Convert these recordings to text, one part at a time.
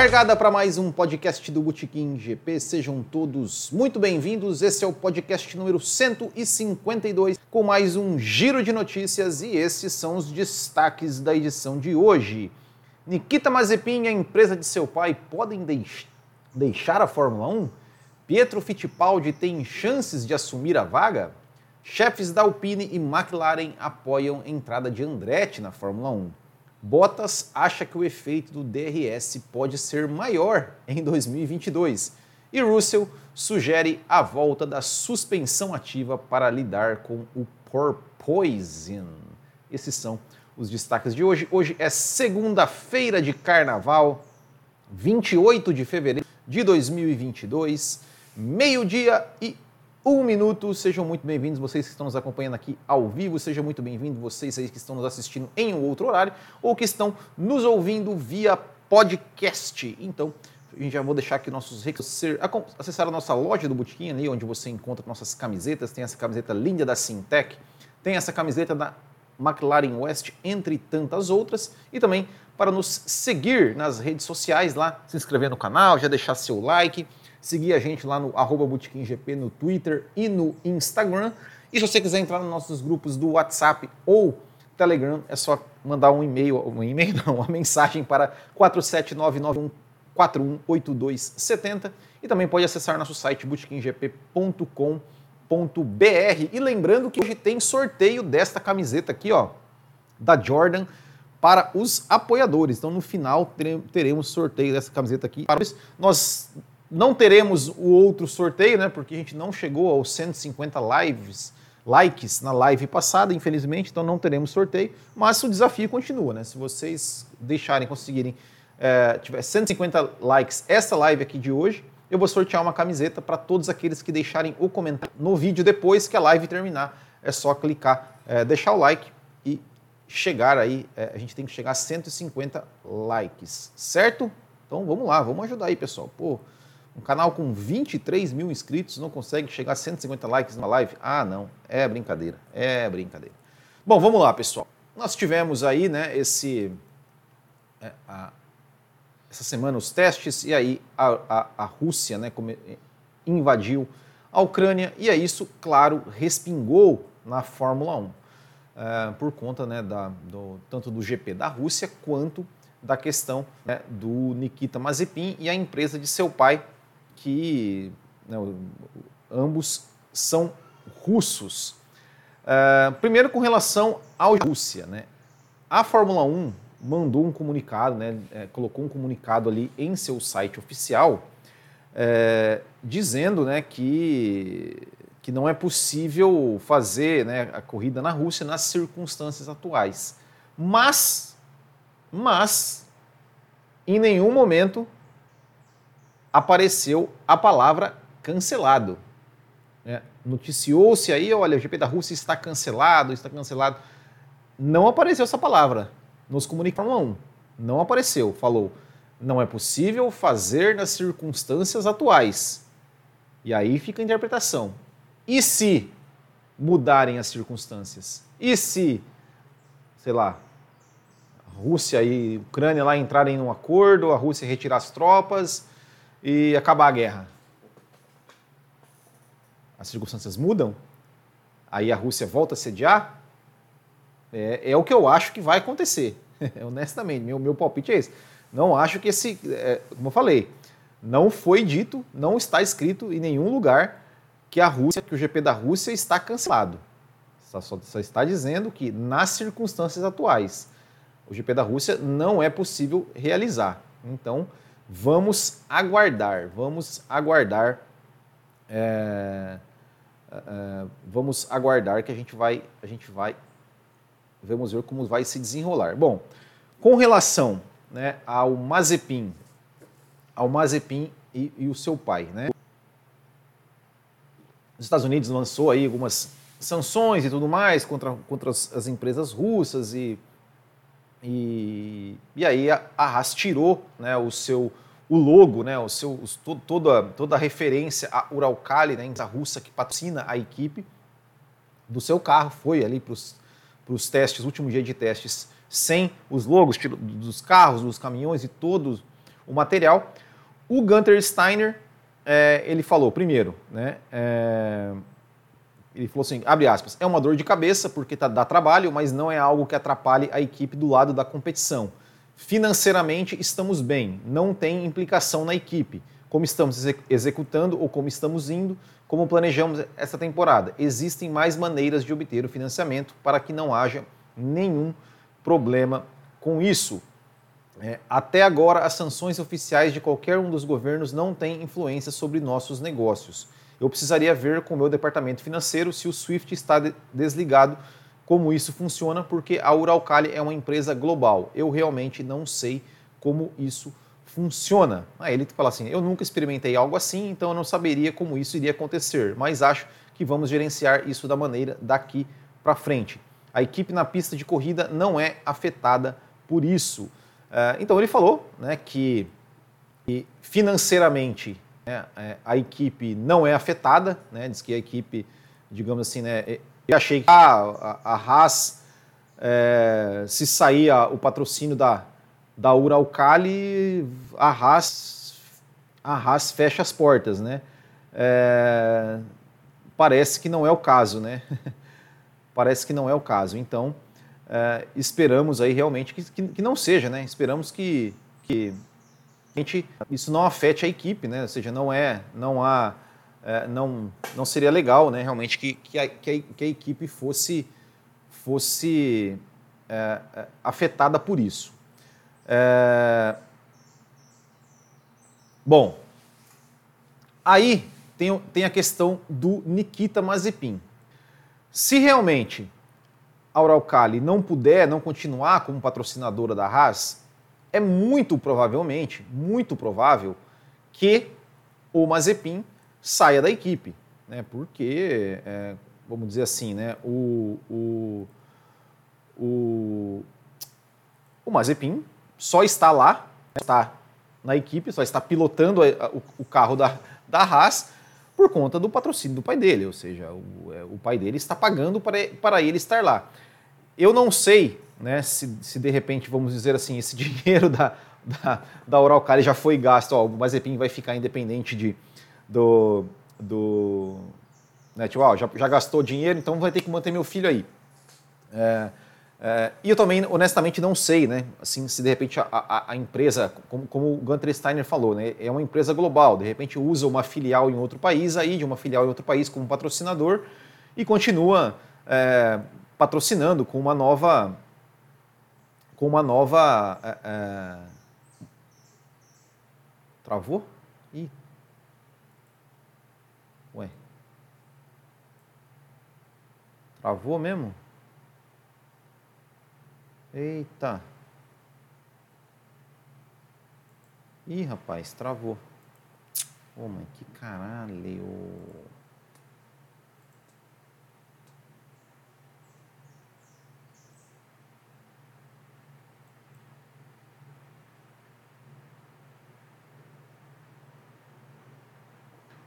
Largada para mais um podcast do Botequim GP. Sejam todos muito bem-vindos. Esse é o podcast número 152 com mais um giro de notícias e esses são os destaques da edição de hoje. Nikita Mazepin e a empresa de seu pai podem deix deixar a Fórmula 1? Pietro Fittipaldi tem chances de assumir a vaga? Chefes da Alpine e McLaren apoiam entrada de Andretti na Fórmula 1. Bottas acha que o efeito do DRS pode ser maior em 2022 e Russell sugere a volta da suspensão ativa para lidar com o porpoising. Esses são os destaques de hoje. Hoje é segunda-feira de carnaval, 28 de fevereiro de 2022, meio-dia e um minuto. Sejam muito bem-vindos, vocês que estão nos acompanhando aqui ao vivo, sejam muito bem-vindos, vocês aí que estão nos assistindo em um outro horário ou que estão nos ouvindo via podcast. Então, a gente já vou deixar aqui nossos recursos, acessar a nossa loja do Botequim ali, onde você encontra nossas camisetas, tem essa camiseta linda da Sintec, tem essa camiseta da McLaren West, entre tantas outras, e também para nos seguir nas redes sociais lá, se inscrever no canal, já deixar seu like, seguir a gente lá no arroba GP no Twitter e no Instagram. E se você quiser entrar nos nossos grupos do WhatsApp ou Telegram, é só mandar um e-mail, um e-mail não, uma mensagem para 47991418270 e também pode acessar nosso site bootkinggp.com.br. E lembrando que hoje tem sorteio desta camiseta aqui, ó, da Jordan para os apoiadores. Então no final teremos sorteio dessa camiseta aqui. Nós não teremos o outro sorteio, né? Porque a gente não chegou aos 150 lives, likes na live passada, infelizmente, então não teremos sorteio. Mas o desafio continua, né? Se vocês deixarem, conseguirem, é, tiver 150 likes essa live aqui de hoje, eu vou sortear uma camiseta para todos aqueles que deixarem o comentário no vídeo depois que a live terminar. É só clicar, é, deixar o like e chegar aí. É, a gente tem que chegar a 150 likes, certo? Então vamos lá, vamos ajudar aí, pessoal. Pô, um canal com 23 mil inscritos não consegue chegar a 150 likes numa live? Ah, não. É brincadeira. É brincadeira. Bom, vamos lá, pessoal. Nós tivemos aí, né, esse. É, a, essa semana os testes, e aí a, a, a Rússia né, invadiu a Ucrânia, e aí isso, claro, respingou na Fórmula 1. É, por conta né, da, do, tanto do GP da Rússia quanto da questão né, do Nikita Mazepin e a empresa de seu pai, que né, ambos são russos. Uh, primeiro, com relação à Rússia, né? a Fórmula 1 mandou um comunicado, né, é, colocou um comunicado ali em seu site oficial, é, dizendo né, que, que não é possível fazer né, a corrida na Rússia nas circunstâncias atuais. Mas, mas, em nenhum momento apareceu a palavra cancelado. É, Noticiou-se aí, olha, o GP da Rússia está cancelado, está cancelado. Não apareceu essa palavra nos comunicados 1. Não apareceu. Falou, não é possível fazer nas circunstâncias atuais. E aí fica a interpretação. E se mudarem as circunstâncias? E se, sei lá, Rússia e Ucrânia lá entrarem num acordo, a Rússia retirar as tropas, e acabar a guerra? As circunstâncias mudam? Aí a Rússia volta a sediar? É, é o que eu acho que vai acontecer. Honestamente, meu, meu palpite é esse. Não acho que esse, é, como eu falei, não foi dito, não está escrito em nenhum lugar que a Rússia, que o GP da Rússia está cancelado. Só, só, só está dizendo que nas circunstâncias atuais, o GP da Rússia não é possível realizar. Então, Vamos aguardar, vamos aguardar. É, é, vamos aguardar que a gente vai, a gente vai, vamos ver como vai se desenrolar. Bom, com relação né, ao Mazepin, ao Mazepin e, e o seu pai, né? Os Estados Unidos lançou aí algumas sanções e tudo mais contra, contra as, as empresas russas e e, e aí a Haas tirou né, o seu o logo, né, o seu, todo, toda, toda a referência a Uralkali, né, a russa que patrocina a equipe, do seu carro, foi ali para os testes, último dia de testes, sem os logos dos carros, dos caminhões e todo o material. O Gunter Steiner, é, ele falou, primeiro, né, é, ele falou assim, abre aspas, é uma dor de cabeça porque tá, dá trabalho, mas não é algo que atrapalhe a equipe do lado da competição. Financeiramente estamos bem, não tem implicação na equipe, como estamos executando ou como estamos indo, como planejamos essa temporada. Existem mais maneiras de obter o financiamento para que não haja nenhum problema com isso. É, até agora, as sanções oficiais de qualquer um dos governos não têm influência sobre nossos negócios. Eu precisaria ver com o meu departamento financeiro se o SWIFT está de desligado, como isso funciona, porque a Uralcali é uma empresa global. Eu realmente não sei como isso funciona. Aí ele fala assim: eu nunca experimentei algo assim, então eu não saberia como isso iria acontecer, mas acho que vamos gerenciar isso da maneira daqui para frente. A equipe na pista de corrida não é afetada por isso. É, então ele falou né, que, financeiramente né, é, a equipe não é afetada, né, diz que a equipe, digamos assim, né, eu achei que a, a, a Haas, é, se sair o patrocínio da, da Uralcali, a Haas, a Haas fecha as portas, né? É, parece que não é o caso, né? parece que não é o caso. Então, é, esperamos aí realmente que, que, que, não seja, né? Esperamos que, que gente, isso não afete a equipe, né? Ou seja, não é, não há, é, não, não seria legal, né? Realmente que, que, a, que, a, que a equipe fosse, fosse é, é afetada por isso. É... Bom, aí tem, tem a questão do Nikita Mazepin. Se realmente a Uralcali não puder, não continuar como patrocinadora da Haas, é muito provavelmente, muito provável que o Mazepin saia da equipe, né? Porque, é, vamos dizer assim, né? O, o, o, o Mazepin só está lá, está na equipe, só está pilotando o, carro da, da Haas por conta do patrocínio do pai dele, ou seja, o, é, o pai dele está pagando para, para ele estar lá. Eu não sei né, se, se de repente, vamos dizer assim, esse dinheiro da, da, da Uralcali já foi gasto, ó, o Mazepin vai ficar independente de, do, do né, tipo, ó, já, já gastou dinheiro, então vai ter que manter meu filho aí. É, é, e eu também, honestamente, não sei, né? Assim, se de repente a, a, a empresa, como, como, o Gunter Steiner falou, né? É uma empresa global, de repente usa uma filial em outro país, aí de uma filial em outro país como patrocinador e continua é, patrocinando com uma nova. Com uma nova. É, é travou? Ih. Ué. Travou mesmo? Eita. Ih, rapaz, travou. Ô, oh, mãe, que caralho.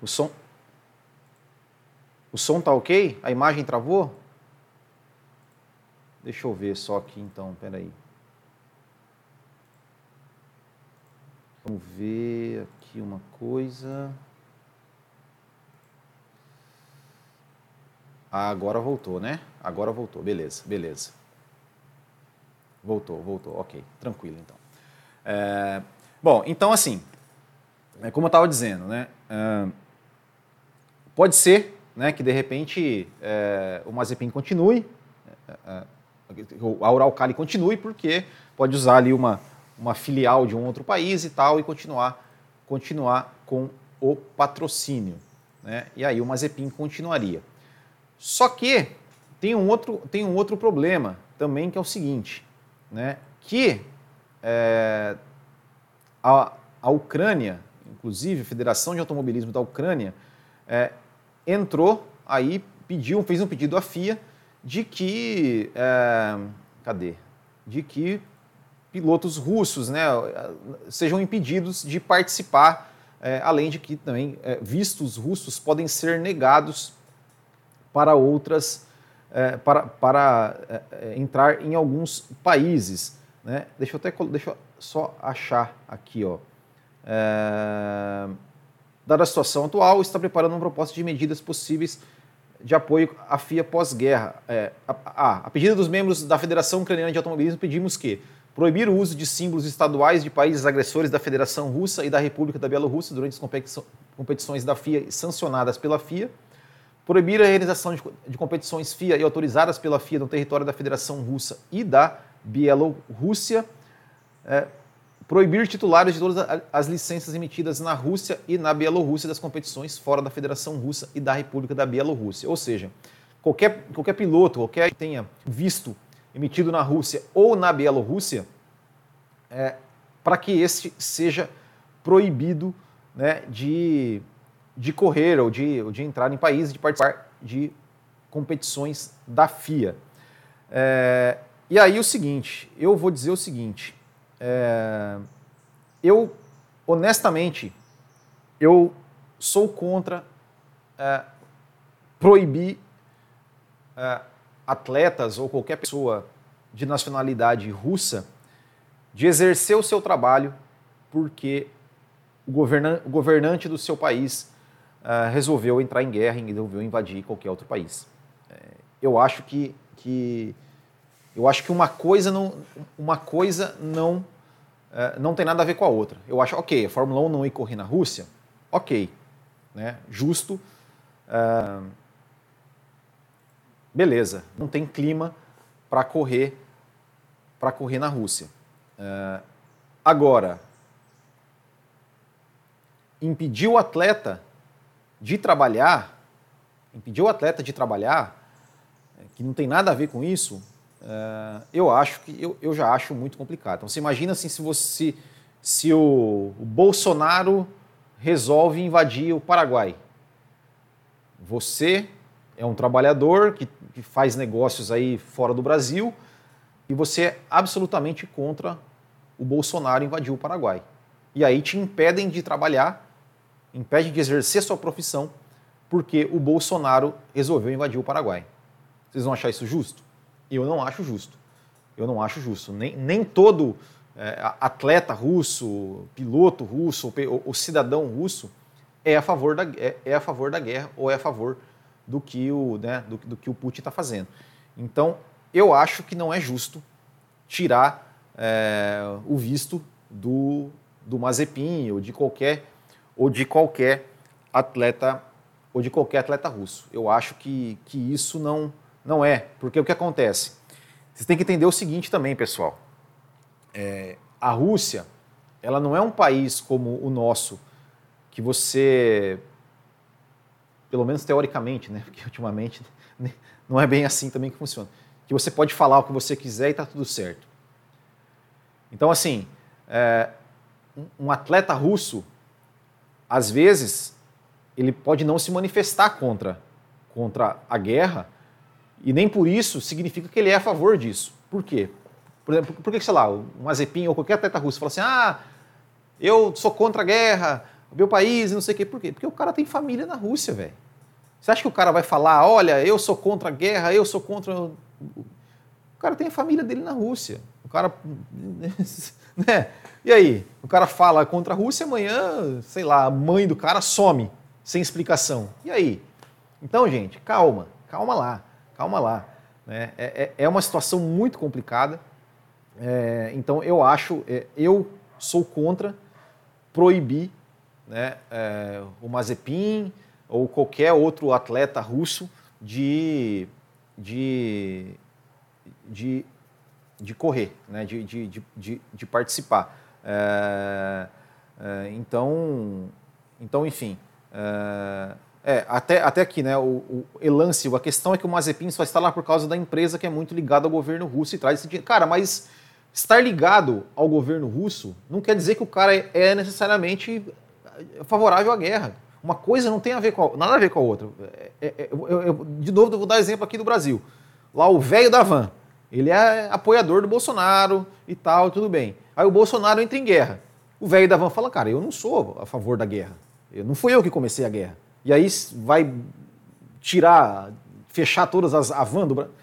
O som. O som tá ok? A imagem travou? Deixa eu ver só aqui então, peraí. Vamos ver aqui uma coisa. Ah, agora voltou, né? Agora voltou, beleza, beleza. Voltou, voltou, ok, tranquilo então. É, bom, então assim, é como eu estava dizendo, né? É, pode ser né, que de repente é, o Mazepin continue, é, é, a Uralcali continue, porque pode usar ali uma, uma filial de um outro país e tal e continuar, continuar com o patrocínio. Né? E aí o Mazepin continuaria. Só que tem um outro, tem um outro problema também que é o seguinte, né? que é, a, a Ucrânia, inclusive a Federação de Automobilismo da Ucrânia, é, entrou aí, pediu, fez um pedido à FIA de que. É, cadê? De que pilotos russos né, sejam impedidos de participar, é, além de que também é, vistos russos podem ser negados para outras. É, para, para é, é, entrar em alguns países. Né? Deixa eu até deixa eu só achar aqui, ó. é, dada a situação atual, está preparando uma proposta de medidas possíveis de apoio à FIA pós-guerra. É, a, a, a pedido dos membros da Federação Ucraniana de Automobilismo, pedimos que proibir o uso de símbolos estaduais de países agressores da Federação Russa e da República da Bielorrússia durante as competições da FIA sancionadas pela FIA, proibir a realização de, de competições FIA e autorizadas pela FIA no território da Federação Russa e da Bielorrússia, é, proibir titulares de todas as licenças emitidas na Rússia e na Bielorrússia das competições fora da Federação Russa e da República da Bielorrússia. Ou seja, qualquer, qualquer piloto, qualquer que tenha visto emitido na Rússia ou na Bielorrússia, é, para que este seja proibido né, de, de correr ou de, ou de entrar em países, de participar de competições da FIA. É, e aí o seguinte, eu vou dizer o seguinte, é, eu honestamente eu sou contra é, proibir é, atletas ou qualquer pessoa de nacionalidade russa de exercer o seu trabalho porque o, governa o governante do seu país uh, resolveu entrar em guerra e resolveu invadir qualquer outro país. É, eu acho que, que eu acho que uma coisa não uma coisa não uh, não tem nada a ver com a outra. Eu acho ok, a Fórmula 1 não ir correr na Rússia, ok, né, justo. Uh, beleza, não tem clima para correr para correr na Rússia. Uh, agora, impedir o atleta de trabalhar, impedir o atleta de trabalhar, é, que não tem nada a ver com isso, uh, eu acho que eu, eu já acho muito complicado. Então você imagina assim se você se o, o Bolsonaro resolve invadir o Paraguai. Você é um trabalhador que, que faz negócios aí fora do Brasil e você é absolutamente contra o Bolsonaro invadir o Paraguai. E aí te impedem de trabalhar, impedem de exercer sua profissão, porque o Bolsonaro resolveu invadir o Paraguai. Vocês vão achar isso justo? Eu não acho justo. Eu não acho justo. Nem, nem todo é, atleta russo, piloto russo ou, ou, cidadão russo é a, favor da, é, é a favor da guerra ou é a favor do que o, né, do, do que o Putin está fazendo. Então, eu acho que não é justo tirar é, o visto do, do Mazepin ou de qualquer ou de qualquer atleta ou de qualquer atleta russo. Eu acho que, que isso não, não é, porque o que acontece? Vocês têm que entender o seguinte também, pessoal. É, a Rússia, ela não é um país como o nosso, que você pelo menos teoricamente, né? Porque ultimamente não é bem assim também que funciona. Que você pode falar o que você quiser e está tudo certo. Então, assim, é, um atleta russo, às vezes, ele pode não se manifestar contra, contra a guerra e nem por isso significa que ele é a favor disso. Por quê? Por exemplo, por que, sei lá, um Mazepin ou qualquer atleta russo fala assim, ah, eu sou contra a guerra, meu país e não sei o quê. Por quê? Porque o cara tem família na Rússia, velho. Você acha que o cara vai falar, olha, eu sou contra a guerra, eu sou contra. O cara tem a família dele na Rússia. O cara. né? E aí? O cara fala contra a Rússia, amanhã, sei lá, a mãe do cara some, sem explicação. E aí? Então, gente, calma, calma lá, calma lá. Né? É, é, é uma situação muito complicada. É, então, eu acho, é, eu sou contra proibir né, é, o Mazepin, ou qualquer outro atleta russo de, de, de, de correr, né? de, de, de, de participar. É, é, então, então, enfim. É, é, até, até aqui, né, o, o Elance, a questão é que o Mazepin só está lá por causa da empresa que é muito ligada ao governo russo e traz esse dinheiro. Cara, mas estar ligado ao governo russo não quer dizer que o cara é necessariamente favorável à guerra. Uma coisa não tem a ver com a, nada a ver com a outra. É, é, é eu, eu, de novo, eu vou dar exemplo aqui do Brasil. Lá o velho da van, ele é apoiador do Bolsonaro e tal, tudo bem. Aí o Bolsonaro entra em guerra. O velho da van fala, cara, eu não sou a favor da guerra. Eu, não fui eu que comecei a guerra. E aí vai tirar, fechar todas as a van do Brasil.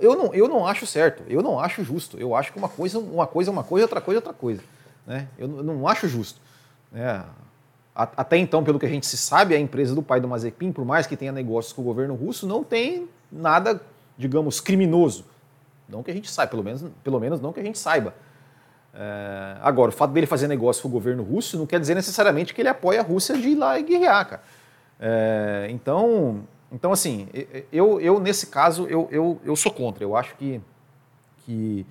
Eu não, eu não acho certo, eu não acho justo. Eu acho que uma coisa, uma coisa é uma coisa, outra coisa é outra coisa. Né? Eu, eu não acho justo. Né? Até então, pelo que a gente se sabe, a empresa do pai do Mazepin, por mais que tenha negócios com o governo russo, não tem nada, digamos, criminoso. Não que a gente saiba, pelo menos, pelo menos não que a gente saiba. É, agora, o fato dele fazer negócio com o governo russo não quer dizer necessariamente que ele apoia a Rússia de ir lá e guerrear, cara. É, então, então, assim, eu, eu nesse caso, eu, eu, eu sou contra. Eu acho que, que,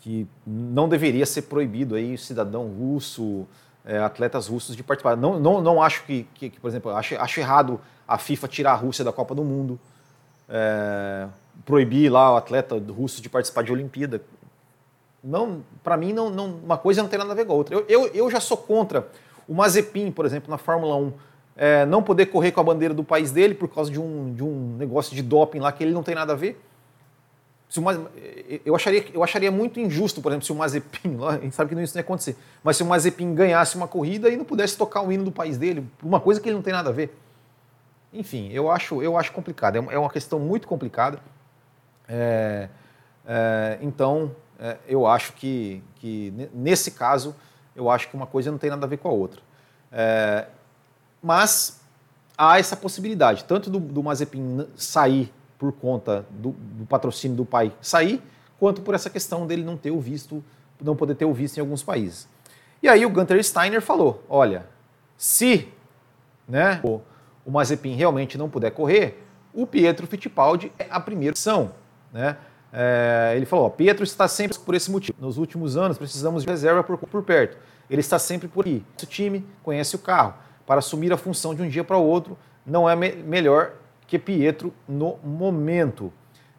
que não deveria ser proibido aí cidadão russo, é, atletas russos de participar. Não, não, não acho que, que, que, por exemplo, acho, acho errado a FIFA tirar a Rússia da Copa do Mundo, é, proibir lá o atleta russo de participar de Olimpíada não, para mim, não, não, uma coisa não tem nada a ver com a outra. Eu, eu, eu já sou contra o Mazepin, por exemplo, na Fórmula 1, é, não poder correr com a bandeira do país dele por causa de um, de um negócio de doping lá que ele não tem nada a ver. Se o, eu, acharia, eu acharia muito injusto, por exemplo, se o Mazepin, a gente sabe que isso não ia acontecer, mas se o Mazepin ganhasse uma corrida e não pudesse tocar o hino do país dele, uma coisa que ele não tem nada a ver. Enfim, eu acho, eu acho complicado, é uma questão muito complicada. É, é, então, é, eu acho que, que, nesse caso, eu acho que uma coisa não tem nada a ver com a outra. Mas há essa possibilidade, tanto do, do Mazepin sair por conta do, do, patrocínio do pai sair, quanto por essa questão dele não ter o visto, não poder ter o visto em alguns países. E aí o Gunter Steiner falou: olha, se né, o, o Mazepin realmente não puder correr, o Pietro Fittipaldi é a primeira opção. Né? É, ele falou: ó, Pietro está sempre por esse motivo. Nos últimos anos precisamos de reserva por, por perto. Ele está sempre por aqui. O time conhece o carro. Para assumir a função de um dia para o outro, não é me melhor que Pietro no momento.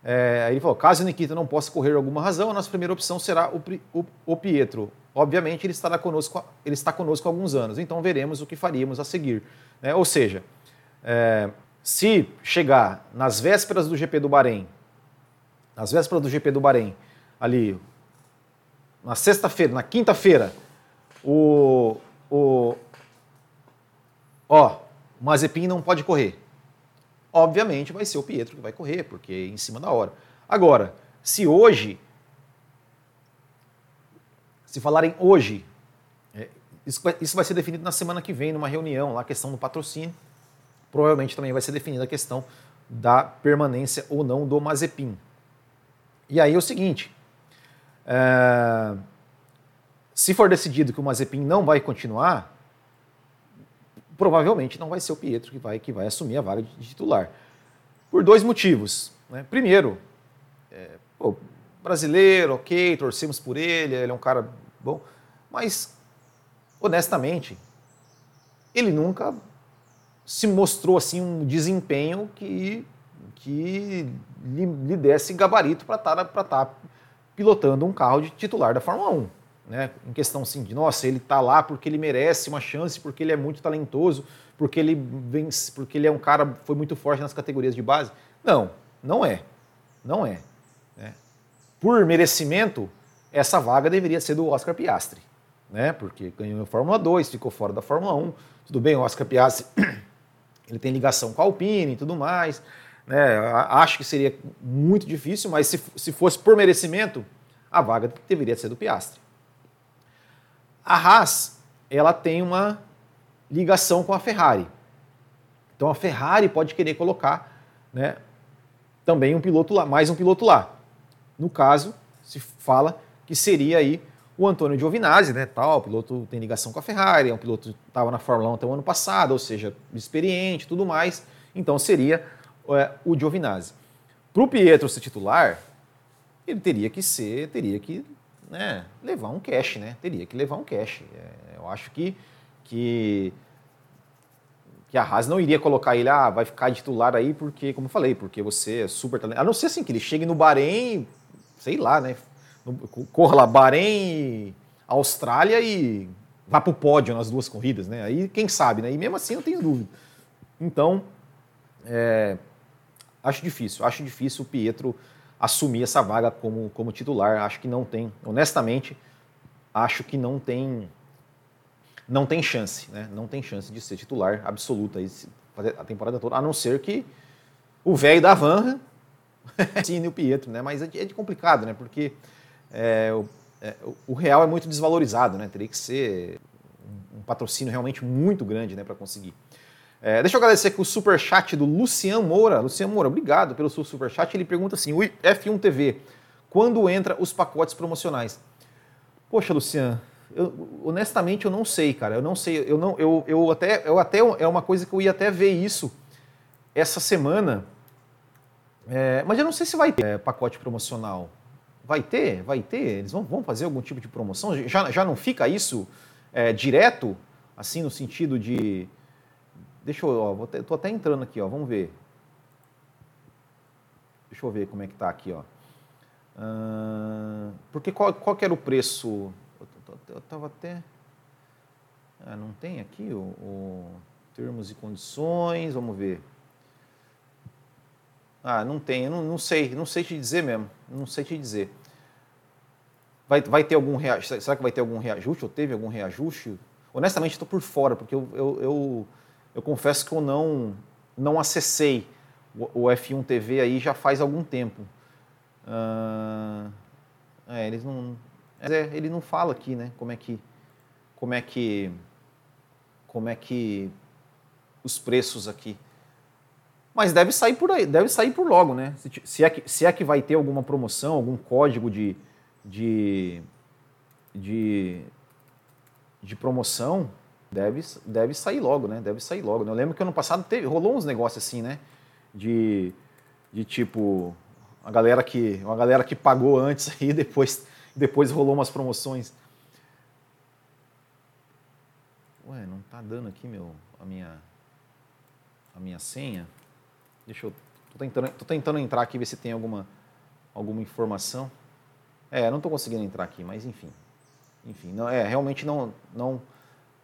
É, ele falou: caso Nikita não possa correr alguma razão, a nossa primeira opção será o, o, o Pietro. Obviamente, ele estará conosco, ele está conosco há alguns anos, então veremos o que faríamos a seguir. É, ou seja, é, se chegar nas vésperas do GP do Bahrein nas vésperas do GP do Bahrein, ali, na sexta-feira, na quinta-feira, o, o. Ó, o Mazepin não pode correr. Obviamente vai ser o Pietro que vai correr, porque é em cima da hora. Agora, se hoje. Se falarem hoje, é, isso vai, isso vai ser definido na semana que vem, numa reunião, lá a questão do patrocínio. Provavelmente também vai ser definida a questão da permanência ou não do Mazepin. E aí é o seguinte, é, se for decidido que o Mazepin não vai continuar, provavelmente não vai ser o Pietro que vai, que vai assumir a vaga de titular. Por dois motivos. Né? Primeiro, é, pô, brasileiro, ok, torcemos por ele, ele é um cara bom, mas honestamente, ele nunca se mostrou assim um desempenho que que lhe, lhe desse gabarito para estar tá, tá pilotando um carro de titular da Fórmula 1. Né? Em questão assim, de nossa, ele está lá porque ele merece uma chance, porque ele é muito talentoso, porque ele vence, porque ele é um cara foi muito forte nas categorias de base. Não, não é. Não é. Né? Por merecimento, essa vaga deveria ser do Oscar Piastri, né? Porque ganhou a Fórmula 2, ficou fora da Fórmula 1. Tudo bem, o Oscar Piastri ele tem ligação com a Alpine e tudo mais. Né? Acho que seria muito difícil, mas se, se fosse por merecimento, a vaga deveria ser do Piastre. A Haas, ela tem uma ligação com a Ferrari. Então a Ferrari pode querer colocar né, também um piloto lá, mais um piloto lá. No caso, se fala que seria aí o Antônio Giovinazzi, né, tal, o piloto tem ligação com a Ferrari, é um piloto que estava na Fórmula 1 até o ano passado, ou seja, experiente, tudo mais. Então seria é, o Giovinazzi. Para o Pietro ser titular, ele teria que ser, teria que né, levar um cash, né? Teria que levar um cash. É, eu acho que, que, que a Haas não iria colocar ele, ah, vai ficar titular aí porque, como eu falei, porque você é super talentoso. A não ser assim, que ele chegue no Bahrein, sei lá, né? corra lá, Bahrein, Austrália e vá para o pódio nas duas corridas, né? Aí quem sabe, né? E mesmo assim eu tenho dúvida. Então, é, acho difícil. Acho difícil o Pietro assumir essa vaga como, como titular. Acho que não tem, honestamente, acho que não tem não tem chance, né? Não tem chance de ser titular absoluta fazer a temporada toda, a não ser que o velho da van ensine o Pietro, né? Mas é, é complicado, né? Porque é, o, é, o, Real é muito desvalorizado, né? Teria que ser um patrocínio realmente muito grande né, para conseguir. É, deixa eu agradecer aqui o super chat do Luciano Moura. Luciano Moura, obrigado pelo seu super chat. Ele pergunta assim: o F1 TV, quando entra os pacotes promocionais? Poxa, Luciano, eu, honestamente eu não sei, cara. Eu não sei. Eu não, eu, eu até, eu até é uma coisa que eu ia até ver isso essa semana. É, mas eu não sei se vai ter é, pacote promocional. Vai ter? Vai ter? Eles vão, vão fazer algum tipo de promoção? Já, já não fica isso é, direto, assim, no sentido de Deixa eu, ó, vou tô até entrando aqui, ó, vamos ver. Deixa eu ver como é que tá aqui, ó. Uh, porque qual, qual que era o preço? Eu, eu tava até... Ah, não tem aqui o, o, termos e condições, vamos ver. Ah, não tem, eu não, não sei, não sei te dizer mesmo, não sei te dizer. Vai, vai ter algum reajuste? Será que vai ter algum reajuste? Ou teve algum reajuste? Honestamente, estou por fora, porque eu, eu, eu eu confesso que eu não, não acessei o, o F1 TV aí já faz algum tempo. Uh, é, eles não, é, ele não fala aqui, né? Como é que, como é que, como é que os preços aqui. Mas deve sair por aí, deve sair por logo, né? Se, se, é, que, se é que vai ter alguma promoção, algum código de, de, de, de promoção, deve, deve sair logo, né? Deve sair logo. Né? Eu lembro que ano passado teve, rolou uns negócios assim, né? De, de tipo, a galera que, uma galera que pagou antes e depois, depois rolou umas promoções. Ué, não tá dando aqui meu, a minha, a minha senha. Deixa eu, tô tentando, tô tentando entrar aqui ver se tem alguma, alguma informação. É, não tô conseguindo entrar aqui, mas enfim, enfim, não, é realmente não, não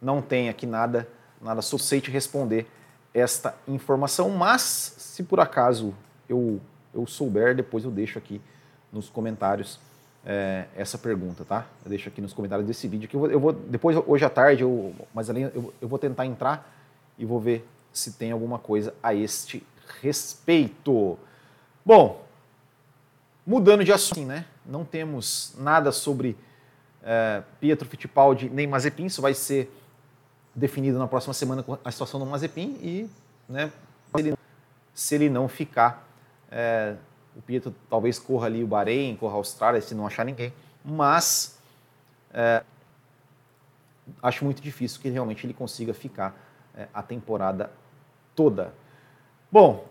não tem aqui nada, nada suficiente responder esta informação, mas se por acaso eu, eu souber, depois eu deixo aqui nos comentários é, essa pergunta, tá? Eu deixo aqui nos comentários desse vídeo que eu eu vou depois hoje à tarde, eu, mas além eu, eu vou tentar entrar e vou ver se tem alguma coisa a este respeito. Bom, mudando de assunto, né? Não temos nada sobre é, Pietro Fittipaldi nem Mazepin, isso vai ser definido na próxima semana a situação do Mazepin e né, se, ele, se ele não ficar, é, o Pietro talvez corra ali o Bahrein, corra a Austrália se não achar ninguém, mas é, acho muito difícil que realmente ele consiga ficar é, a temporada toda. Bom,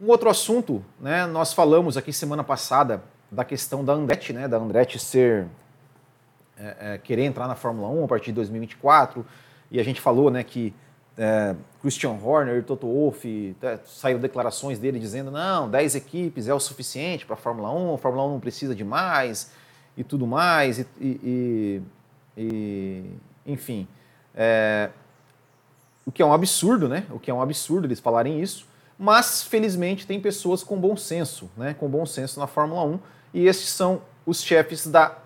um outro assunto, né, nós falamos aqui semana passada da questão da Andretti, né, da Andretti ser é, é, querer entrar na Fórmula 1 a partir de 2024, e a gente falou né, que é, Christian Horner Toto Wolff é, saíram declarações dele dizendo não, 10 equipes é o suficiente para a Fórmula 1, a Fórmula 1 não precisa de mais e tudo mais, e, e, e enfim. É, o que é um absurdo, né? O que é um absurdo eles falarem isso, mas felizmente tem pessoas com bom senso, né? Com bom senso na Fórmula 1, e esses são os chefes da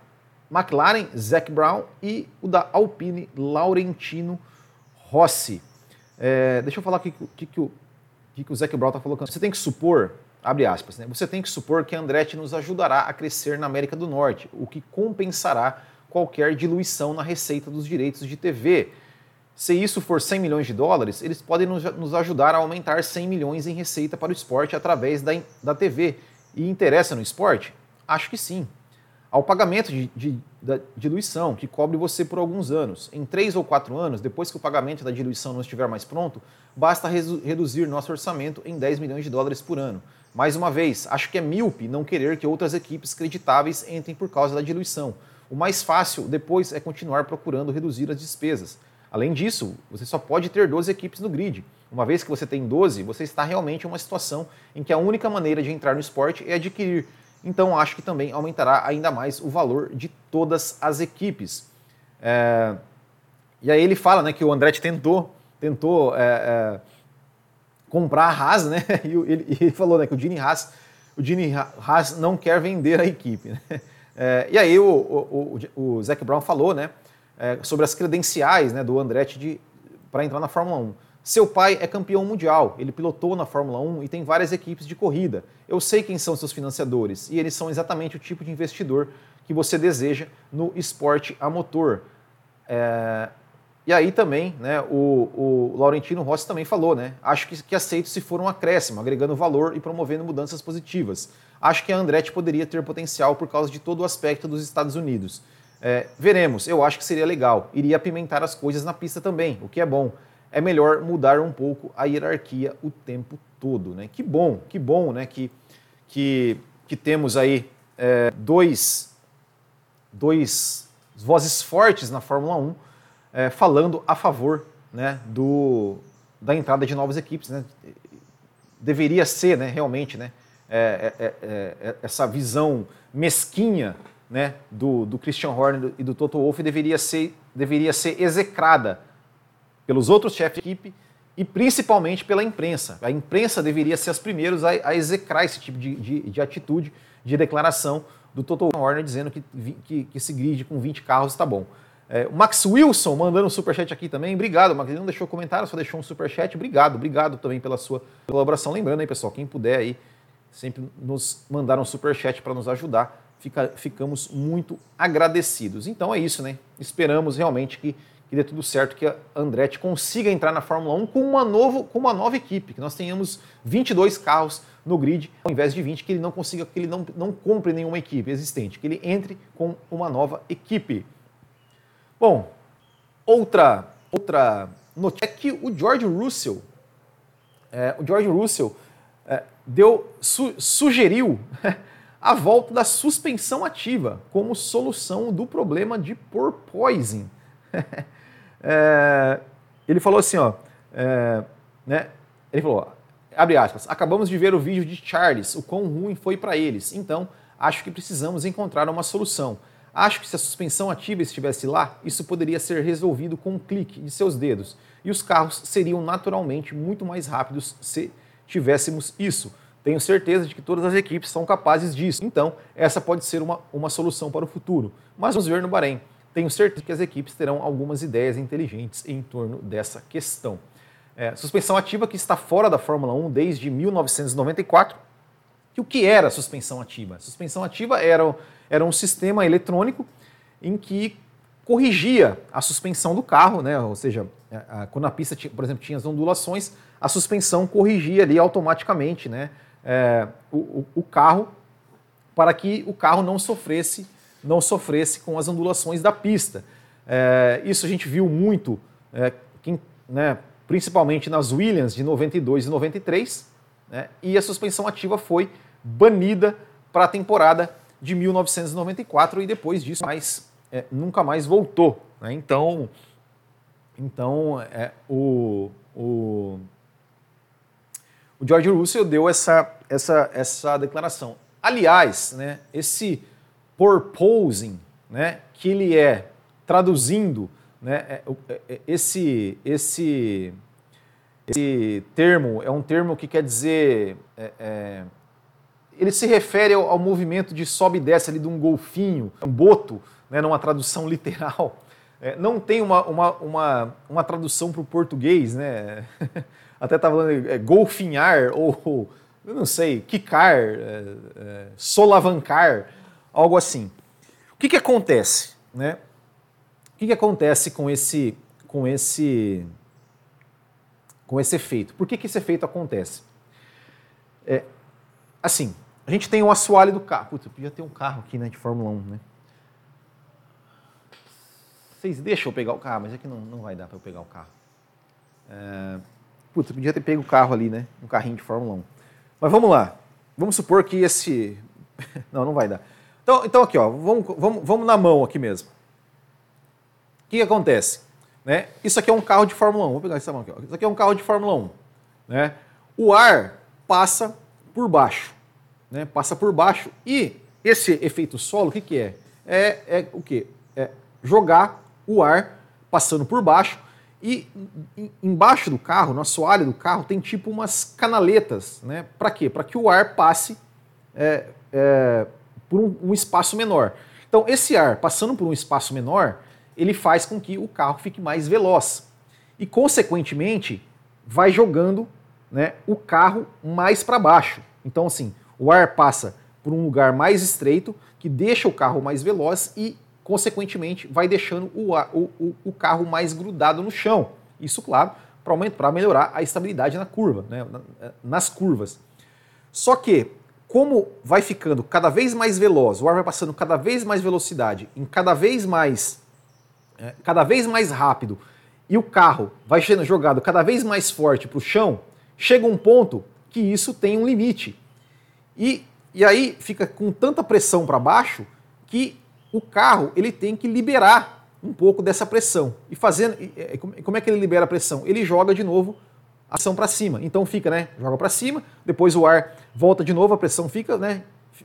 McLaren, Zac Brown e o da Alpine, Laurentino Rossi. É, deixa eu falar o que, que, que, o, que, que o Zac Brown está colocando. Você tem que supor, abre aspas, né? você tem que supor que a Andretti nos ajudará a crescer na América do Norte, o que compensará qualquer diluição na receita dos direitos de TV. Se isso for 100 milhões de dólares, eles podem nos, ajudar a aumentar 100 milhões em receita para o esporte através da, da TV. E interessa no esporte? Acho que sim ao pagamento de, de, da diluição, que cobre você por alguns anos. Em três ou quatro anos, depois que o pagamento da diluição não estiver mais pronto, basta reduzir nosso orçamento em 10 milhões de dólares por ano. Mais uma vez, acho que é míope não querer que outras equipes creditáveis entrem por causa da diluição. O mais fácil depois é continuar procurando reduzir as despesas. Além disso, você só pode ter 12 equipes no grid. Uma vez que você tem 12, você está realmente em uma situação em que a única maneira de entrar no esporte é adquirir então acho que também aumentará ainda mais o valor de todas as equipes. É... E aí ele fala né, que o Andretti tentou, tentou é, é, comprar a Haas, né? E ele, ele, falou né, que o Gini Haas, o Gini Haas não quer vender a equipe. Né? É, e aí o, o, o, o Zac Brown falou né, é, sobre as credenciais né, do Andretti para entrar na Fórmula 1. Seu pai é campeão mundial, ele pilotou na Fórmula 1 e tem várias equipes de corrida. Eu sei quem são seus financiadores e eles são exatamente o tipo de investidor que você deseja no esporte a motor. É... E aí também, né, o, o Laurentino Rossi também falou, né? Acho que, que aceito se for um acréscimo, agregando valor e promovendo mudanças positivas. Acho que a Andretti poderia ter potencial por causa de todo o aspecto dos Estados Unidos. É, veremos, eu acho que seria legal. Iria apimentar as coisas na pista também, o que é bom. É melhor mudar um pouco a hierarquia o tempo todo, né? Que bom, que bom, né? Que, que, que temos aí é, dois, dois vozes fortes na Fórmula 1 é, falando a favor né, do, da entrada de novas equipes. Né? Deveria ser né, realmente né, é, é, é, é essa visão mesquinha né, do, do Christian Horner e do Toto Wolff deveria ser, deveria ser execrada pelos outros chefes de equipe e principalmente pela imprensa. A imprensa deveria ser as primeiras a, a execrar esse tipo de, de, de, atitude, de declaração do Toto Horner dizendo que, que, que esse grid com 20 carros está bom. É, o Max Wilson mandando um superchat aqui também. Obrigado, Max. Ele não deixou comentário, só deixou um superchat. Obrigado, obrigado também pela sua colaboração. Lembrando aí, pessoal, quem puder aí, sempre nos mandar um superchat para nos ajudar. Fica, ficamos muito agradecidos. Então é isso, né? Esperamos realmente que, que dê tudo certo, que a Andretti consiga entrar na Fórmula 1 com uma, novo, com uma nova equipe, que nós tenhamos 22 carros no grid, ao invés de 20, que ele não consiga, que ele não, não compre nenhuma equipe existente, que ele entre com uma nova equipe. Bom, outra, outra notícia é que o George Russell, é, o George Russell é, deu, su, sugeriu a volta da suspensão ativa como solução do problema de porpoising. é, ele falou assim, ó, é, né, ele falou, abre aspas, acabamos de ver o vídeo de Charles, o quão ruim foi para eles, então acho que precisamos encontrar uma solução. Acho que se a suspensão ativa estivesse lá, isso poderia ser resolvido com um clique de seus dedos e os carros seriam naturalmente muito mais rápidos se tivéssemos isso. Tenho certeza de que todas as equipes são capazes disso. Então, essa pode ser uma, uma solução para o futuro. Mas vamos ver no Bahrein. Tenho certeza que as equipes terão algumas ideias inteligentes em torno dessa questão. É, suspensão ativa que está fora da Fórmula 1 desde 1994. E o que era suspensão ativa? Suspensão ativa era era um sistema eletrônico em que corrigia a suspensão do carro, né? ou seja, quando a pista, por exemplo, tinha as ondulações, a suspensão corrigia ali automaticamente né? É, o, o, carro para que o carro não sofresse, não sofresse com as ondulações da pista. É, isso a gente viu muito, é, quem, né, principalmente nas Williams de 92 e 93, né, e a suspensão ativa foi banida para a temporada de 1994 e depois disso mais, é, nunca mais voltou. Né? Então, então é, o, o, o George Russell deu essa, essa, essa declaração. Aliás, né, esse purposing, né, que ele é traduzindo, né, é, é, esse, esse, esse termo é um termo que quer dizer é, é ele se refere ao, ao movimento de sobe e desce ali de um golfinho, um boto, né, numa tradução literal. É, não tem uma, uma, uma, uma tradução para o português, né? Até estava falando é, golfinhar ou, eu não sei, quicar, é, é, solavancar, algo assim. O que, que acontece, né? O que, que acontece com esse, com esse, com esse efeito? Por que, que esse efeito acontece? É, assim, a gente tem o assoalho do carro. Putz, eu podia ter um carro aqui, né, de Fórmula 1, né? Vocês deixam eu pegar o carro, mas é que não, não vai dar para eu pegar o carro. É... Putz, eu podia ter pego o carro ali, né? Um carrinho de Fórmula 1. Mas vamos lá. Vamos supor que esse... não, não vai dar. Então, então aqui, ó, vamos, vamos, vamos na mão aqui mesmo. O que, que acontece? Né? Isso aqui é um carro de Fórmula 1. Vou pegar essa mão aqui. Ó. Isso aqui é um carro de Fórmula 1. Né? O ar passa por baixo né, passa por baixo. E esse efeito solo, o que, que é? é? É o quê? É jogar o ar passando por baixo e embaixo do carro, no assoalho do carro, tem tipo umas canaletas, né? Para quê? Para que o ar passe é, é, por um, um, espaço menor. Então, esse ar passando por um espaço menor, ele faz com que o carro fique mais veloz. E, consequentemente, vai jogando né, o carro mais para baixo. Então, assim, o ar passa por um lugar mais estreito, que deixa o carro mais veloz e consequentemente, vai deixando o, o, o carro mais grudado no chão. Isso, claro, para melhorar a estabilidade na curva, né, nas curvas. Só que, como vai ficando cada vez mais veloz, o ar vai passando cada vez mais velocidade, em cada vez mais, é, cada vez mais rápido, e o carro vai sendo jogado cada vez mais forte para o chão, chega um ponto que isso tem um limite. E, e aí fica com tanta pressão para baixo que o carro ele tem que liberar um pouco dessa pressão. E fazendo, como é que ele libera a pressão? Ele joga de novo a pressão para cima. Então fica, né? Joga para cima, depois o ar volta de novo, a pressão fica, né?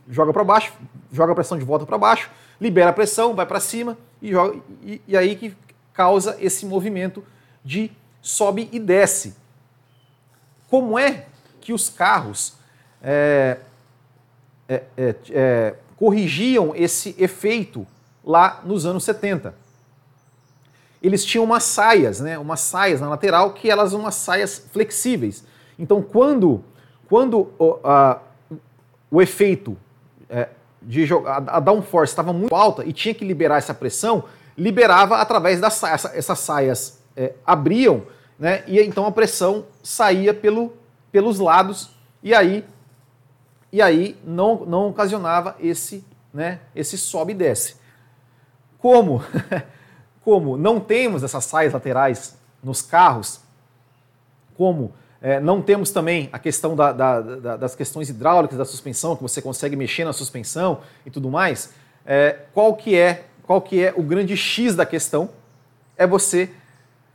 Joga para baixo, joga a pressão de volta para baixo, libera a pressão, vai para cima e, joga, e, e aí que causa esse movimento de sobe e desce. Como é que os carros é, é, é, é corrigiam esse efeito lá nos anos 70? Eles tinham umas saias, né, umas saias na lateral que elas umas saias flexíveis. Então, quando, quando o, a, o efeito é, de jogar, a downforce estava muito alta e tinha que liberar essa pressão, liberava através das saias. Essa, essas saias é, abriam, né, e então a pressão saía pelo, pelos lados e aí, e aí não, não ocasionava esse, né, esse sobe e desce. Como como não temos essas saias laterais nos carros, como é, não temos também a questão da, da, da, das questões hidráulicas da suspensão, que você consegue mexer na suspensão e tudo mais, é, qual, que é, qual que é o grande X da questão? É você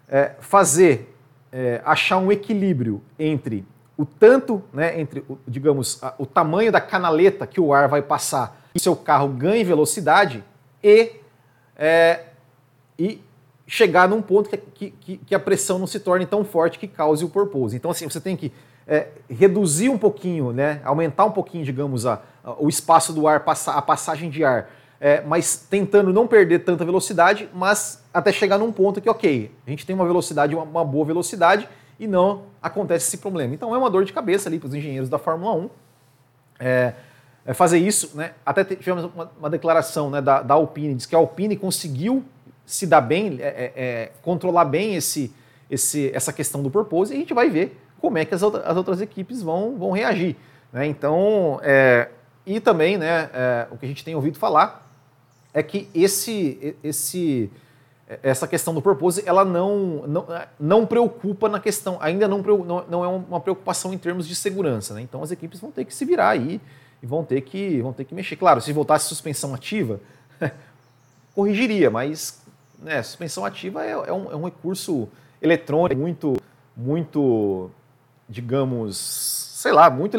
é, fazer, é, achar um equilíbrio entre o tanto, né, entre, digamos, o tamanho da canaleta que o ar vai passar e seu carro ganhe velocidade e é, e chegar num ponto que, que, que, a pressão não se torne tão forte que cause o porpoise. Então, assim, você tem que é, reduzir um pouquinho, né, aumentar um pouquinho, digamos, a, a o espaço do ar, passa, a passagem de ar, é, mas tentando não perder tanta velocidade, mas até chegar num ponto que, ok, a gente tem uma velocidade, uma, uma boa velocidade, e não acontece esse problema. Então é uma dor de cabeça ali para os engenheiros da Fórmula 1. É, é fazer isso, né? Até tivemos uma, uma declaração né, da, da Alpine, diz que a Alpine conseguiu se dar bem, é, é, é, controlar bem esse, esse, essa questão do purpose e a gente vai ver como é que as, outras, as outras equipes vão, vão reagir. Né? Então, é, e também né, é, o que a gente tem ouvido falar é que esse, esse, essa questão do purpose ela não, não, não preocupa na questão, ainda não, não, não é uma preocupação em termos de segurança. Né? Então as equipes vão ter que se virar aí e vão ter que, vão ter que mexer. Claro, se voltasse suspensão ativa, corrigiria, mas né, suspensão ativa é, é, um, é um recurso eletrônico muito, muito, digamos, sei lá, muito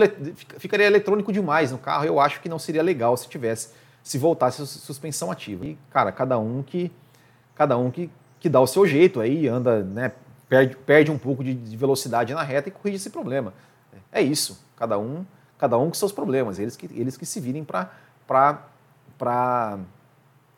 ficaria eletrônico demais no carro. Eu acho que não seria legal se tivesse, se voltasse suspensão ativa. E cara, cada um que, cada um que, que dá o seu jeito aí, anda, né, perde, perde um pouco de, de velocidade na reta e corrige esse problema. É isso. Cada um, cada um com seus problemas. Eles que, eles que se virem para para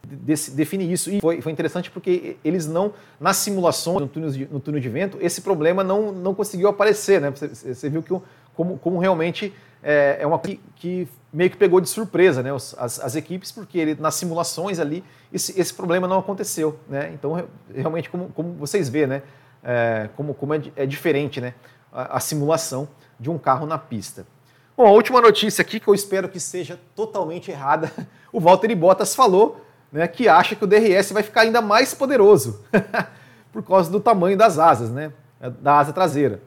define isso. E foi, foi interessante porque eles não, nas simulações, no túnel de, no túnel de vento, esse problema não, não conseguiu aparecer. Né? Você, você viu que como, como realmente é, é uma coisa que, que, meio que pegou de surpresa né? As, as, equipes, porque ele, nas simulações ali esse, esse problema não aconteceu. Né? Então, realmente, como, como vocês vê, né? É, como, como é, é diferente né? A, a simulação de um carro na pista. Bom, a última notícia aqui, que eu espero que seja totalmente errada, o Valtteri Bottas falou né, que acha que o DRS vai ficar ainda mais poderoso por causa do tamanho das asas, né, da asa traseira.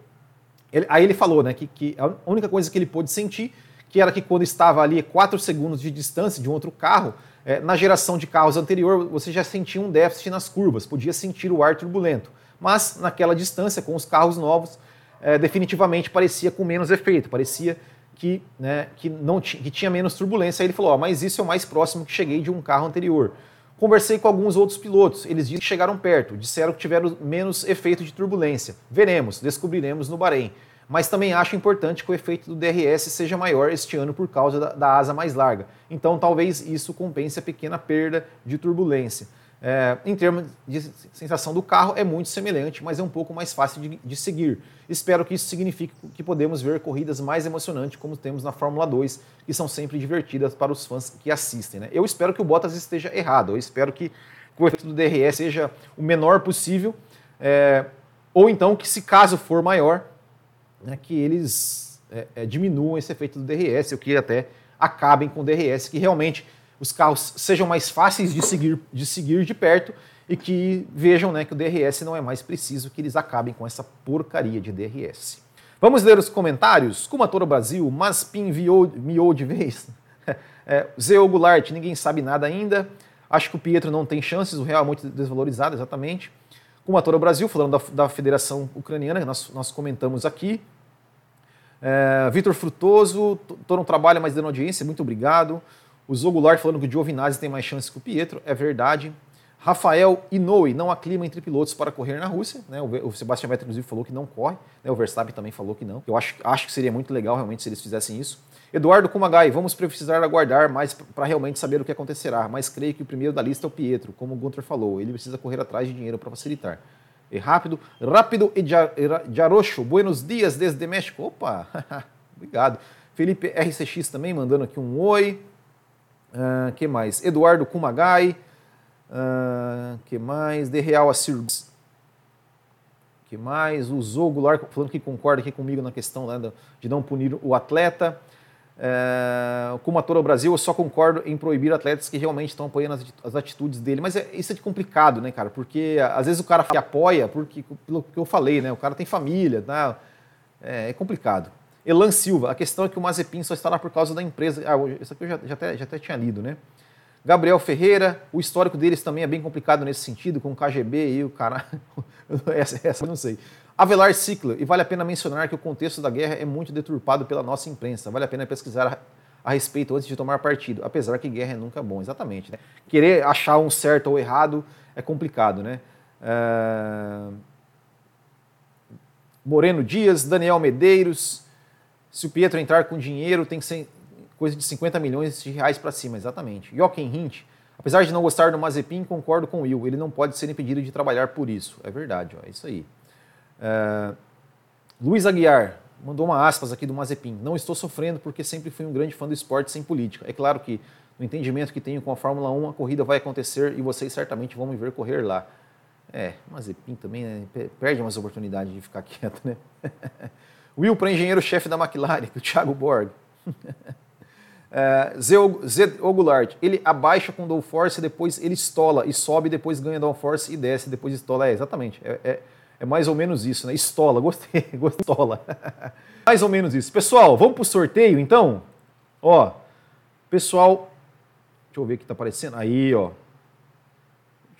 Ele, aí ele falou né, que, que, a única coisa que ele pôde sentir que era que quando estava ali 4 segundos de distância de um outro carro, é, na geração de carros anterior você já sentia um déficit nas curvas, podia sentir o ar turbulento. Mas naquela distância, com os carros novos, é, definitivamente parecia com menos efeito, parecia que, né, que, não que tinha menos turbulência. Aí ele falou: mas isso é o mais próximo que cheguei de um carro anterior. Conversei com alguns outros pilotos, eles disseram que chegaram perto, disseram que tiveram menos efeito de turbulência. Veremos, descobriremos no Bahrein. Mas também acho importante que o efeito do DRS seja maior este ano por causa da, da asa mais larga. Então talvez isso compense a pequena perda de turbulência. É, em termos de sensação do carro, é muito semelhante, mas é um pouco mais fácil de, de, seguir. Espero que isso signifique que podemos ver corridas mais emocionantes, como temos na Fórmula 2, que são sempre divertidas para os fãs que assistem. Né? Eu espero que o Bottas esteja errado, eu espero que, o efeito do DRS seja o menor possível, é, ou então que, se caso for maior, né, que eles é, é diminuam esse efeito do DRS, ou que até acabem com o DRS, que realmente os carros sejam mais fáceis de seguir de, seguir de perto e que vejam né, que o DRS não é mais preciso, que eles acabem com essa porcaria de DRS. Vamos ler os comentários? Kumatora Brasil, Maspin viou, miou de vez. É, Zé Goulart, ninguém sabe nada ainda. Acho que o Pietro não tem chances, o Real é muito desvalorizado, exatamente. Kumatora Brasil, falando da, da Federação Ucraniana, nós, nós comentamos aqui. É, Vitor Frutoso, estou no trabalho, mas dando audiência, muito obrigado. O Zogular falando que o Giovinazzi tem mais chance que o Pietro, é verdade. Rafael Inoue, não há clima entre pilotos para correr na Rússia. Né? O Sebastian Vettel, inclusive, falou que não corre. Né? O Verstappen também falou que não. Eu acho, acho que seria muito legal, realmente, se eles fizessem isso. Eduardo Kumagai, vamos precisar aguardar mais para realmente saber o que acontecerá, mas creio que o primeiro da lista é o Pietro, como o Gunter falou. Ele precisa correr atrás de dinheiro para facilitar. E rápido, rápido e Jarocho, buenos dias desde México. Opa, obrigado. Felipe RCX também mandando aqui um oi. Uh, que mais? Eduardo Kumagai. Uh, que mais? De Real Assir. que mais? O Zogular falando que concorda aqui comigo na questão né, de não punir o atleta. Como ator ao Brasil, eu só concordo em proibir atletas que realmente estão apoiando as, atitudes dele. Mas é, isso é complicado, né, cara? Porque às vezes o cara apoia, porque, pelo que eu falei, né? O cara tem família, tá? É, é complicado. Elan Silva, a questão é que o Mazepin só está lá por causa da empresa. Ah, isso aqui eu já, já, até, já até tinha lido, né? Gabriel Ferreira, o histórico deles também é bem complicado nesse sentido, com o KGB e o cara. essa, essa eu não sei. Avelar Ciclo, e vale a pena mencionar que o contexto da guerra é muito deturpado pela nossa imprensa. Vale a pena pesquisar a, a respeito antes de tomar partido, apesar que guerra é nunca bom, exatamente. Né? Querer achar um certo ou errado é complicado, né? Uh... Moreno Dias, Daniel Medeiros, se o Pietro entrar com dinheiro, tem que ser coisa de 50 milhões de reais para cima, exatamente. Jochen Hint, apesar de não gostar do Mazepin, concordo com o Will, ele não pode ser impedido de trabalhar por isso. É verdade, ó, é isso aí. Uh, Luiz Aguiar, mandou uma aspas aqui do Mazepin. Não estou sofrendo porque sempre fui um grande fã do esporte sem política. É claro que, no entendimento que tenho com a Fórmula 1, a corrida vai acontecer e vocês certamente vão me ver correr lá. É, Mazepin também né, perde umas oportunidades de ficar quieto, né? Will para engenheiro-chefe da McLaren, o Thiago Borg. Zé Ogulart, ele abaixa com downforce, depois ele estola e sobe, depois ganha downforce e desce, depois estola. É, exatamente. É, é, é mais ou menos isso, né? Estola, gostei, gostei. Estola. mais ou menos isso. Pessoal, vamos para o sorteio então? Ó, pessoal, deixa eu ver o que está aparecendo. Aí, ó.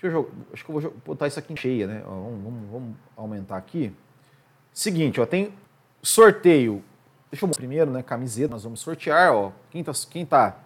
Eu, acho que eu vou botar isso aqui em cheia, né? Ó, vamos, vamos, vamos aumentar aqui. Seguinte, ó, tem Sorteio. Deixa eu primeiro, né? Camiseta, nós vamos sortear, ó. Quem tá, quem tá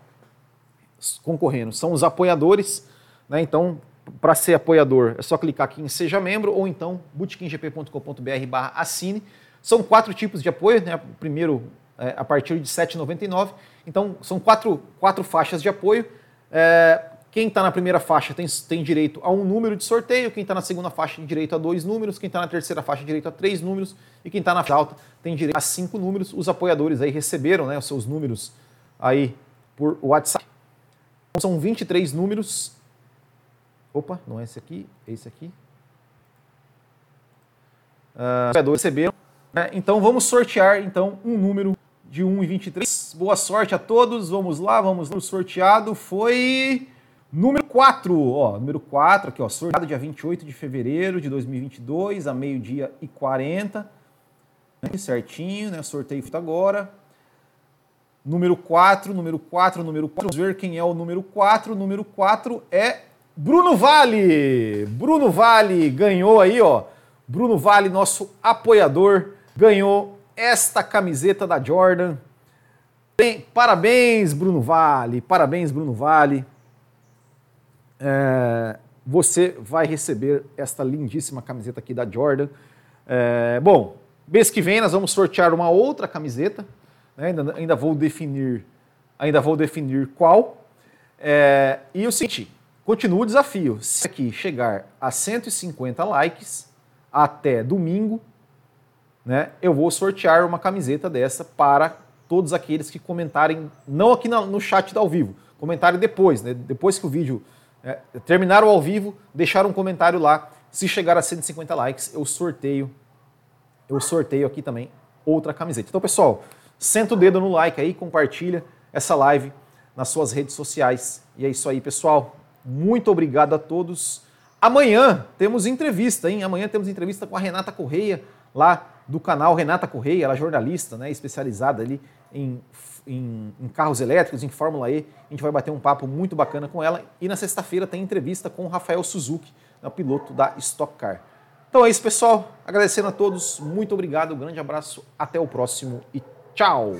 concorrendo são os apoiadores, né? Então, para ser apoiador, é só clicar aqui em Seja Membro ou então bootkinggp.com.br barra assine. São quatro tipos de apoio, né? O primeiro é a partir de R$ 7,99. Então, são quatro, quatro faixas de apoio. É, quem está na primeira faixa tem, tem direito a um número de sorteio, quem está na segunda faixa tem direito a dois números, quem está na terceira faixa tem direito a três números e quem está na alta tem direito a cinco números. Os apoiadores aí receberam né, os seus números aí por WhatsApp. São 23 números. Opa, não é esse aqui, é esse aqui. Uh, apoiadores receberam. Né? Então vamos sortear então um número de 1 e 23. Boa sorte a todos. Vamos lá, vamos lá. O sorteado foi Número 4, ó, número 4 aqui, ó, sorteado dia 28 de fevereiro de 2022, a meio-dia e 40. Né, certinho, né? Sorteio feito agora. Número 4, número 4, número 4. Vamos ver quem é o número 4. O número 4 é Bruno Vale. Bruno Vale ganhou aí, ó. Bruno Vale, nosso apoiador, ganhou esta camiseta da Jordan. Bem, parabéns, Bruno Vale. Parabéns, Bruno Vale é, você vai receber esta lindíssima camiseta aqui da Jordan. É, bom, mês que vem nós vamos sortear uma outra camiseta. Né? Ainda, ainda, vou definir, ainda vou definir qual. É, e o seguinte, continua o desafio. Se aqui chegar a 150 likes até domingo, né, eu vou sortear uma camiseta dessa para todos aqueles que comentarem, não aqui no chat ao vivo, comentarem depois, né, depois que o vídeo é, terminar o ao vivo, deixar um comentário lá. Se chegar a 150 likes, eu sorteio, eu sorteio aqui também outra camiseta. Então, pessoal, senta o dedo no like aí, compartilha essa live nas suas redes sociais. E é isso aí, pessoal. Muito obrigado a todos. Amanhã temos entrevista, hein? Amanhã temos entrevista com a Renata Correia, lá do canal Renata Correia, ela é jornalista, né, especializada ali em, em, em, carros elétricos, em Fórmula E. A gente vai bater um papo muito bacana com ela. E na sexta-feira tem entrevista com o Rafael Suzuki, né, piloto da Stock Car. Então é isso, pessoal. Agradecendo a todos, muito obrigado, um grande abraço, até o próximo e tchau!